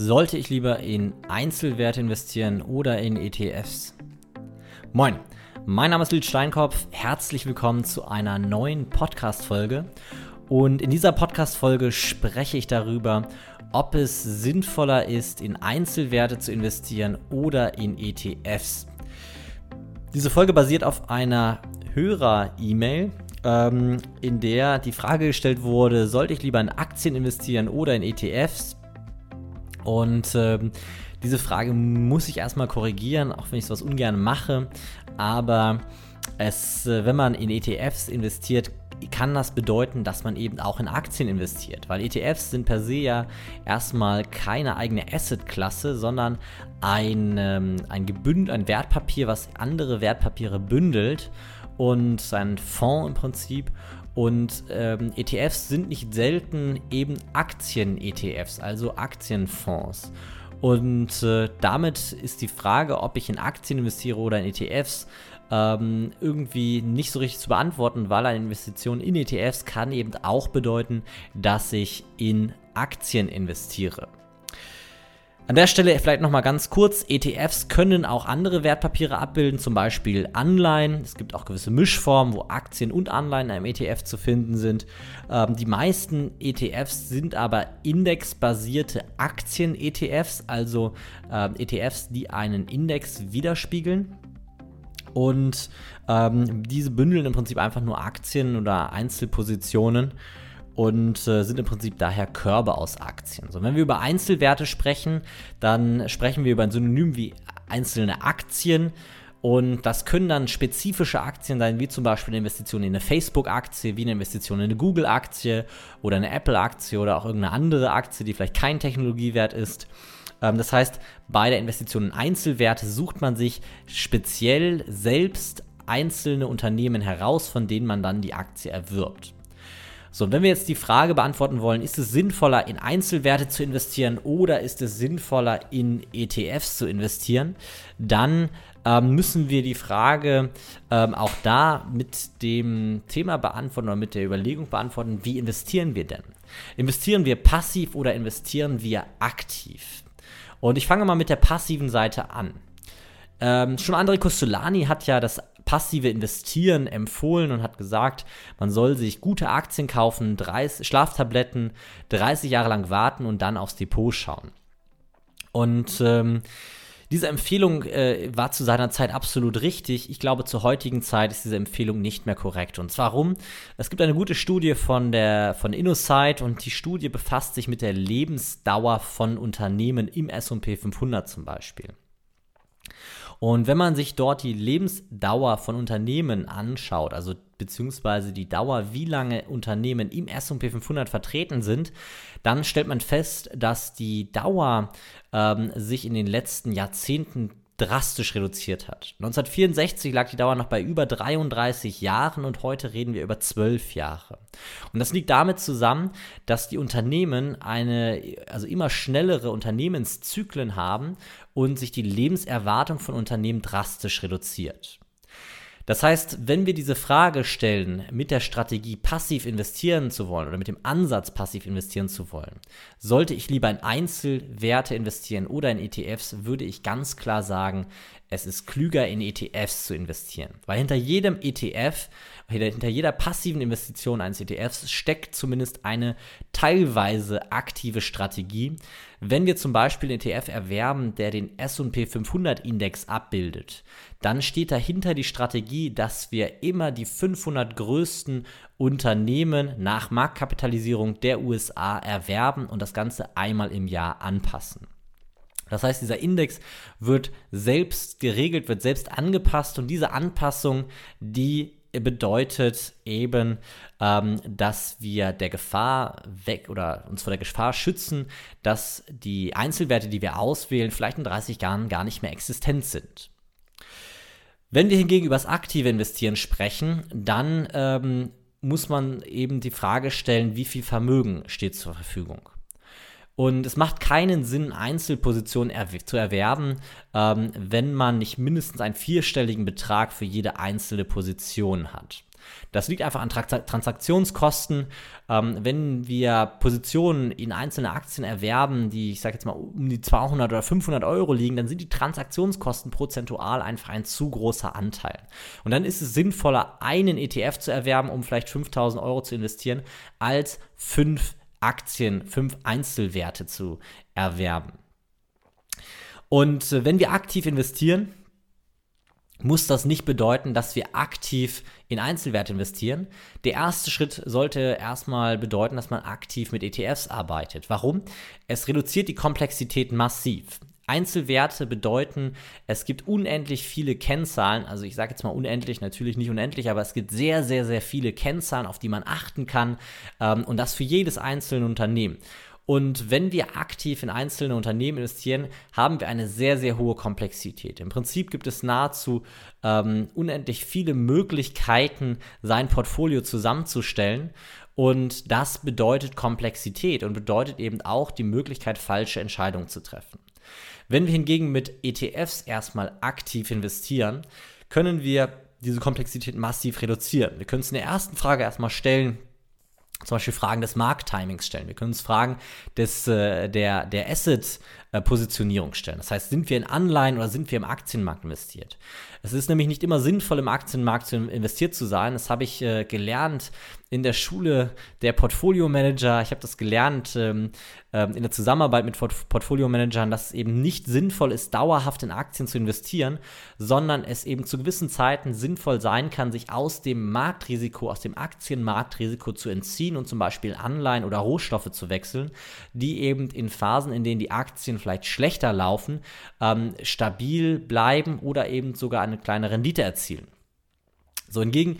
Sollte ich lieber in Einzelwerte investieren oder in ETFs? Moin, mein Name ist Lil Steinkopf. Herzlich willkommen zu einer neuen Podcast-Folge. Und in dieser Podcast-Folge spreche ich darüber, ob es sinnvoller ist, in Einzelwerte zu investieren oder in ETFs. Diese Folge basiert auf einer Hörer-E-Mail, ähm, in der die Frage gestellt wurde, sollte ich lieber in Aktien investieren oder in ETFs? Und ähm, diese Frage muss ich erstmal korrigieren, auch wenn ich sowas ungern mache. Aber es, äh, wenn man in ETFs investiert, kann das bedeuten, dass man eben auch in Aktien investiert. Weil ETFs sind per se ja erstmal keine eigene Assetklasse, sondern ein, ähm, ein gebündelt, ein Wertpapier, was andere Wertpapiere bündelt und ein Fonds im Prinzip. Und ähm, ETFs sind nicht selten eben Aktien-ETFs, also Aktienfonds. Und äh, damit ist die Frage, ob ich in Aktien investiere oder in ETFs, ähm, irgendwie nicht so richtig zu beantworten, weil eine Investition in ETFs kann eben auch bedeuten, dass ich in Aktien investiere. An der Stelle vielleicht nochmal ganz kurz, ETFs können auch andere Wertpapiere abbilden, zum Beispiel Anleihen. Es gibt auch gewisse Mischformen, wo Aktien und Anleihen einem ETF zu finden sind. Ähm, die meisten ETFs sind aber indexbasierte Aktien-ETFs, also äh, ETFs, die einen Index widerspiegeln. Und ähm, diese bündeln im Prinzip einfach nur Aktien oder Einzelpositionen und äh, sind im Prinzip daher Körbe aus Aktien. So, wenn wir über Einzelwerte sprechen, dann sprechen wir über ein Synonym wie einzelne Aktien. Und das können dann spezifische Aktien sein, wie zum Beispiel eine Investition in eine Facebook-Aktie, wie eine Investition in eine Google-Aktie oder eine Apple-Aktie oder auch irgendeine andere Aktie, die vielleicht kein Technologiewert ist. Ähm, das heißt, bei der Investition in Einzelwerte sucht man sich speziell selbst einzelne Unternehmen heraus, von denen man dann die Aktie erwirbt. So, wenn wir jetzt die Frage beantworten wollen, ist es sinnvoller, in Einzelwerte zu investieren oder ist es sinnvoller, in ETFs zu investieren, dann ähm, müssen wir die Frage ähm, auch da mit dem Thema beantworten oder mit der Überlegung beantworten, wie investieren wir denn? Investieren wir passiv oder investieren wir aktiv? Und ich fange mal mit der passiven Seite an. Ähm, schon André Costolani hat ja das passive Investieren empfohlen und hat gesagt, man soll sich gute Aktien kaufen, 30, Schlaftabletten, 30 Jahre lang warten und dann aufs Depot schauen. Und ähm, diese Empfehlung äh, war zu seiner Zeit absolut richtig. Ich glaube, zur heutigen Zeit ist diese Empfehlung nicht mehr korrekt. Und zwar warum? Es gibt eine gute Studie von der von InnoSight und die Studie befasst sich mit der Lebensdauer von Unternehmen im S&P 500 zum Beispiel. Und wenn man sich dort die Lebensdauer von Unternehmen anschaut, also beziehungsweise die Dauer, wie lange Unternehmen im S&P 500 vertreten sind, dann stellt man fest, dass die Dauer ähm, sich in den letzten Jahrzehnten drastisch reduziert hat. 1964 lag die Dauer noch bei über 33 Jahren und heute reden wir über 12 Jahre. Und das liegt damit zusammen, dass die Unternehmen eine, also immer schnellere Unternehmenszyklen haben und sich die Lebenserwartung von Unternehmen drastisch reduziert. Das heißt, wenn wir diese Frage stellen, mit der Strategie passiv investieren zu wollen oder mit dem Ansatz passiv investieren zu wollen, sollte ich lieber in Einzelwerte investieren oder in ETFs, würde ich ganz klar sagen, es ist klüger in ETFs zu investieren. Weil hinter jedem ETF, hinter jeder passiven Investition eines ETFs steckt zumindest eine teilweise aktive Strategie. Wenn wir zum Beispiel einen ETF erwerben, der den S&P 500 Index abbildet, dann steht dahinter die Strategie, dass wir immer die 500 größten Unternehmen nach Marktkapitalisierung der USA erwerben und das Ganze einmal im Jahr anpassen. Das heißt, dieser Index wird selbst geregelt, wird selbst angepasst und diese Anpassung, die bedeutet eben, ähm, dass wir der Gefahr weg oder uns vor der Gefahr schützen, dass die Einzelwerte, die wir auswählen, vielleicht in 30 Jahren gar nicht mehr existent sind. Wenn wir hingegen über das aktive Investieren sprechen, dann ähm, muss man eben die Frage stellen, wie viel Vermögen steht zur Verfügung. Und es macht keinen Sinn, Einzelpositionen erw zu erwerben, ähm, wenn man nicht mindestens einen vierstelligen Betrag für jede einzelne Position hat. Das liegt einfach an Transaktionskosten. Ähm, wenn wir Positionen in einzelne Aktien erwerben, die, ich sage jetzt mal, um die 200 oder 500 Euro liegen, dann sind die Transaktionskosten prozentual einfach ein zu großer Anteil. Und dann ist es sinnvoller, einen ETF zu erwerben, um vielleicht 5000 Euro zu investieren, als fünf Aktien, fünf Einzelwerte zu erwerben. Und äh, wenn wir aktiv investieren, muss das nicht bedeuten, dass wir aktiv in Einzelwerte investieren. Der erste Schritt sollte erstmal bedeuten, dass man aktiv mit ETFs arbeitet. Warum? Es reduziert die Komplexität massiv. Einzelwerte bedeuten, es gibt unendlich viele Kennzahlen, also ich sage jetzt mal unendlich, natürlich nicht unendlich, aber es gibt sehr, sehr, sehr viele Kennzahlen, auf die man achten kann ähm, und das für jedes einzelne Unternehmen. Und wenn wir aktiv in einzelne Unternehmen investieren, haben wir eine sehr, sehr hohe Komplexität. Im Prinzip gibt es nahezu ähm, unendlich viele Möglichkeiten, sein Portfolio zusammenzustellen. Und das bedeutet Komplexität und bedeutet eben auch die Möglichkeit, falsche Entscheidungen zu treffen. Wenn wir hingegen mit ETFs erstmal aktiv investieren, können wir diese Komplexität massiv reduzieren. Wir können uns in der ersten Frage erstmal stellen, zum Beispiel Fragen des Markttimings stellen. Wir können uns Fragen des, äh, der, der Asset-Positionierung stellen. Das heißt, sind wir in Anleihen oder sind wir im Aktienmarkt investiert? Es ist nämlich nicht immer sinnvoll, im Aktienmarkt zu investiert zu sein. Das habe ich äh, gelernt in der Schule der Portfolio-Manager. Ich habe das gelernt ähm, ähm, in der Zusammenarbeit mit Portfolio-Managern, dass es eben nicht sinnvoll ist, dauerhaft in Aktien zu investieren, sondern es eben zu gewissen Zeiten sinnvoll sein kann, sich aus dem Marktrisiko, aus dem Aktienmarktrisiko zu entziehen und zum Beispiel Anleihen oder Rohstoffe zu wechseln, die eben in Phasen, in denen die Aktien vielleicht schlechter laufen, ähm, stabil bleiben oder eben sogar eine kleine Rendite erzielen. So hingegen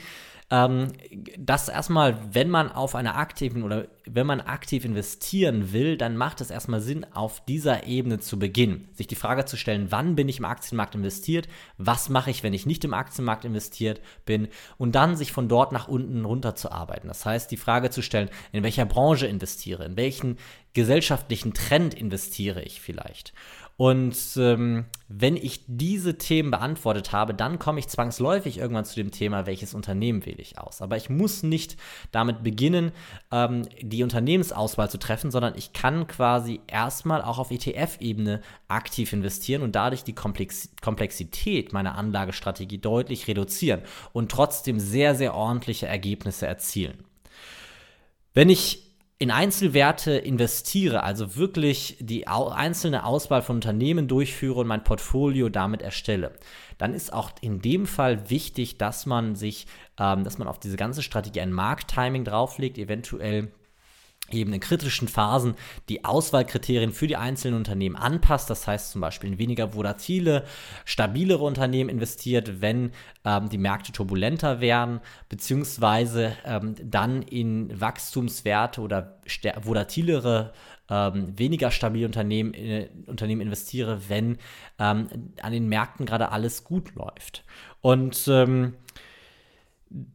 ähm, das erstmal, wenn man auf einer aktiven oder wenn man aktiv investieren will, dann macht es erstmal Sinn, auf dieser Ebene zu beginnen. Sich die Frage zu stellen, wann bin ich im Aktienmarkt investiert? Was mache ich, wenn ich nicht im Aktienmarkt investiert bin? Und dann sich von dort nach unten runter zu arbeiten. Das heißt, die Frage zu stellen, in welcher Branche investiere, in welchen gesellschaftlichen Trend investiere ich vielleicht? Und ähm, wenn ich diese Themen beantwortet habe, dann komme ich zwangsläufig irgendwann zu dem Thema, welches Unternehmen wähle ich aus. Aber ich muss nicht damit beginnen, ähm, die Unternehmensauswahl zu treffen, sondern ich kann quasi erstmal auch auf ETF-Ebene aktiv investieren und dadurch die Komplex Komplexität meiner Anlagestrategie deutlich reduzieren und trotzdem sehr, sehr ordentliche Ergebnisse erzielen. Wenn ich in Einzelwerte investiere, also wirklich die einzelne Auswahl von Unternehmen durchführe und mein Portfolio damit erstelle, dann ist auch in dem Fall wichtig, dass man sich, ähm, dass man auf diese ganze Strategie ein Markttiming drauflegt, eventuell eben in kritischen Phasen die Auswahlkriterien für die einzelnen Unternehmen anpasst. Das heißt zum Beispiel in weniger volatile, stabilere Unternehmen investiert, wenn ähm, die Märkte turbulenter werden, beziehungsweise ähm, dann in Wachstumswerte oder volatilere ähm, weniger stabile Unternehmen, äh, Unternehmen investiere, wenn ähm, an den Märkten gerade alles gut läuft. Und ähm,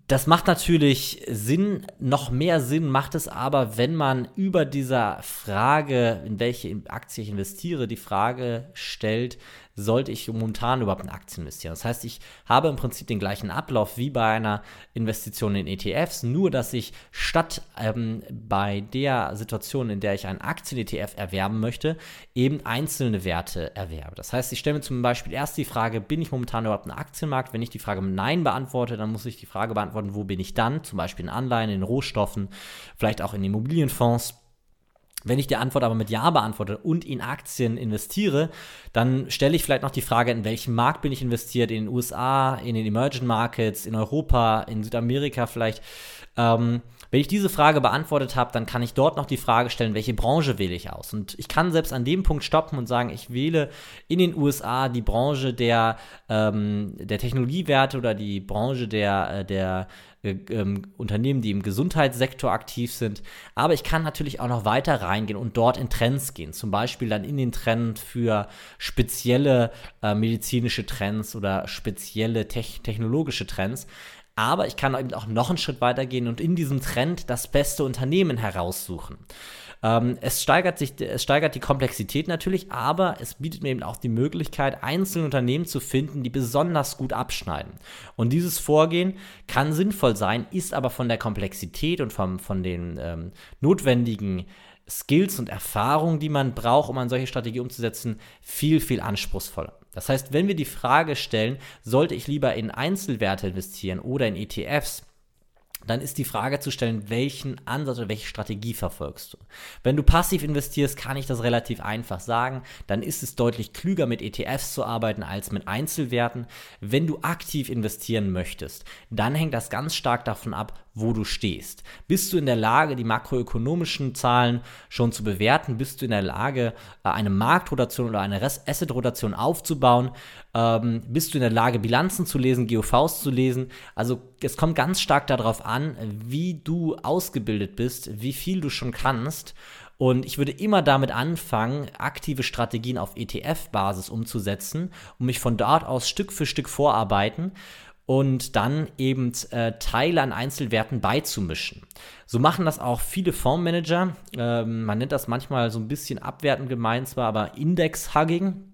das macht natürlich Sinn, noch mehr Sinn macht es aber, wenn man über dieser Frage, in welche Aktie ich investiere, die Frage stellt, sollte ich momentan überhaupt in Aktien investieren. Das heißt, ich habe im Prinzip den gleichen Ablauf wie bei einer Investition in ETFs, nur dass ich statt ähm, bei der Situation, in der ich einen Aktien-ETF erwerben möchte, eben einzelne Werte erwerbe. Das heißt, ich stelle mir zum Beispiel erst die Frage, bin ich momentan überhaupt im Aktienmarkt? Wenn ich die Frage mit Nein beantworte, dann muss ich die Frage beantworten, wo bin ich dann? Zum Beispiel in Anleihen, in Rohstoffen, vielleicht auch in Immobilienfonds. Wenn ich die Antwort aber mit Ja beantworte und in Aktien investiere, dann stelle ich vielleicht noch die Frage, in welchem Markt bin ich investiert? In den USA, in den Emerging Markets, in Europa, in Südamerika vielleicht. Ähm, wenn ich diese Frage beantwortet habe, dann kann ich dort noch die Frage stellen, welche Branche wähle ich aus? Und ich kann selbst an dem Punkt stoppen und sagen, ich wähle in den USA die Branche der, ähm, der Technologiewerte oder die Branche der, äh, der ähm, Unternehmen, die im Gesundheitssektor aktiv sind. Aber ich kann natürlich auch noch weiter reingehen und dort in Trends gehen. Zum Beispiel dann in den Trend für spezielle äh, medizinische Trends oder spezielle te technologische Trends. Aber ich kann eben auch noch einen Schritt weiter gehen und in diesem Trend das beste Unternehmen heraussuchen. Ähm, es, steigert sich, es steigert die Komplexität natürlich, aber es bietet mir eben auch die Möglichkeit, einzelne Unternehmen zu finden, die besonders gut abschneiden. Und dieses Vorgehen kann sinnvoll sein, ist aber von der Komplexität und vom, von den ähm, notwendigen Skills und Erfahrungen, die man braucht, um eine solche Strategie umzusetzen, viel, viel anspruchsvoller. Das heißt, wenn wir die Frage stellen, sollte ich lieber in Einzelwerte investieren oder in ETFs, dann ist die Frage zu stellen, welchen Ansatz oder welche Strategie verfolgst du. Wenn du passiv investierst, kann ich das relativ einfach sagen. Dann ist es deutlich klüger, mit ETFs zu arbeiten als mit Einzelwerten. Wenn du aktiv investieren möchtest, dann hängt das ganz stark davon ab, wo du stehst. Bist du in der Lage, die makroökonomischen Zahlen schon zu bewerten? Bist du in der Lage, äh, eine Marktrotation oder eine Asset-Rotation aufzubauen? Ähm, bist du in der Lage, Bilanzen zu lesen, GOVs zu lesen? Also es kommt ganz stark darauf an, wie du ausgebildet bist, wie viel du schon kannst. Und ich würde immer damit anfangen, aktive Strategien auf ETF-Basis umzusetzen und mich von dort aus Stück für Stück vorarbeiten und dann eben äh, Teile an Einzelwerten beizumischen. So machen das auch viele Fondsmanager. Ähm, man nennt das manchmal so ein bisschen abwertend gemeint zwar, aber Index-Hugging.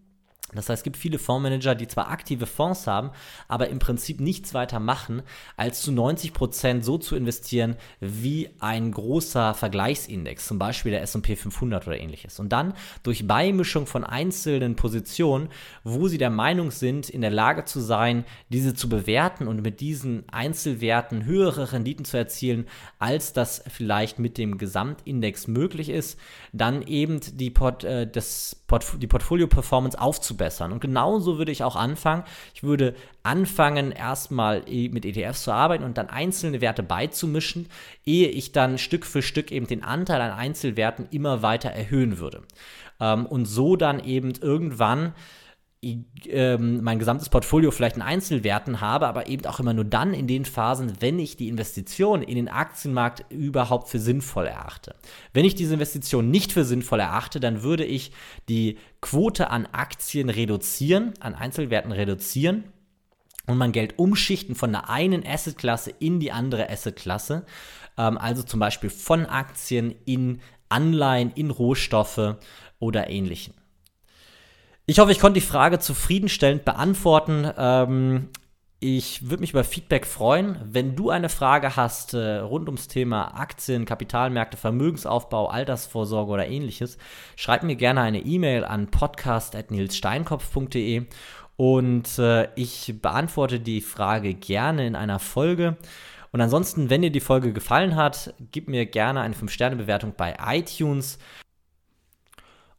Das heißt, es gibt viele Fondsmanager, die zwar aktive Fonds haben, aber im Prinzip nichts weiter machen, als zu 90 Prozent so zu investieren wie ein großer Vergleichsindex, zum Beispiel der S&P 500 oder ähnliches. Und dann durch Beimischung von einzelnen Positionen, wo sie der Meinung sind, in der Lage zu sein, diese zu bewerten und mit diesen Einzelwerten höhere Renditen zu erzielen, als das vielleicht mit dem Gesamtindex möglich ist, dann eben die, Port, äh, das Port die Portfolio-Performance aufzubauen aufzubessern. Und genauso würde ich auch anfangen. Ich würde anfangen, erstmal mit ETFs zu arbeiten und dann einzelne Werte beizumischen, ehe ich dann Stück für Stück eben den Anteil an Einzelwerten immer weiter erhöhen würde. Ähm, und so dann eben irgendwann ähm, mein gesamtes Portfolio vielleicht in Einzelwerten habe, aber eben auch immer nur dann in den Phasen, wenn ich die Investition in den Aktienmarkt überhaupt für sinnvoll erachte. Wenn ich diese Investition nicht für sinnvoll erachte, dann würde ich die Quote an Aktien reduzieren, an Einzelwerten reduzieren und mein Geld umschichten von der einen Assetklasse in die andere Assetklasse. Ähm, also zum Beispiel von Aktien in Anleihen, in Rohstoffe oder ähnlichen. Ich hoffe, ich konnte die Frage zufriedenstellend beantworten. Ähm, ich würde mich über Feedback freuen. Wenn du eine Frage hast äh, rund ums Thema Aktien, Kapitalmärkte, Vermögensaufbau, Altersvorsorge oder ähnliches, schreib mir gerne eine E-Mail an podcast.nilssteinkopf.de und äh, ich beantworte die Frage gerne in einer Folge. Und ansonsten, wenn dir die Folge gefallen hat, gib mir gerne eine 5-Sterne-Bewertung bei iTunes.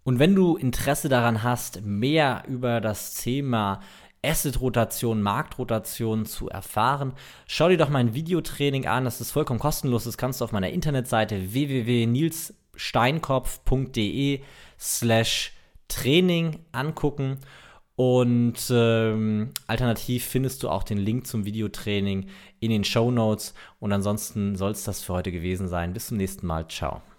Und wenn du Interesse daran hast, mehr über das Thema Asset-Rotation, Marktrotation zu erfahren, schau dir doch mein Videotraining an. Das ist vollkommen kostenlos. Das kannst du auf meiner Internetseite www.nilssteinkopf.de slash Training angucken. Und ähm, alternativ findest du auch den Link zum Videotraining in den Show Notes. Und ansonsten soll es das für heute gewesen sein. Bis zum nächsten Mal. Ciao.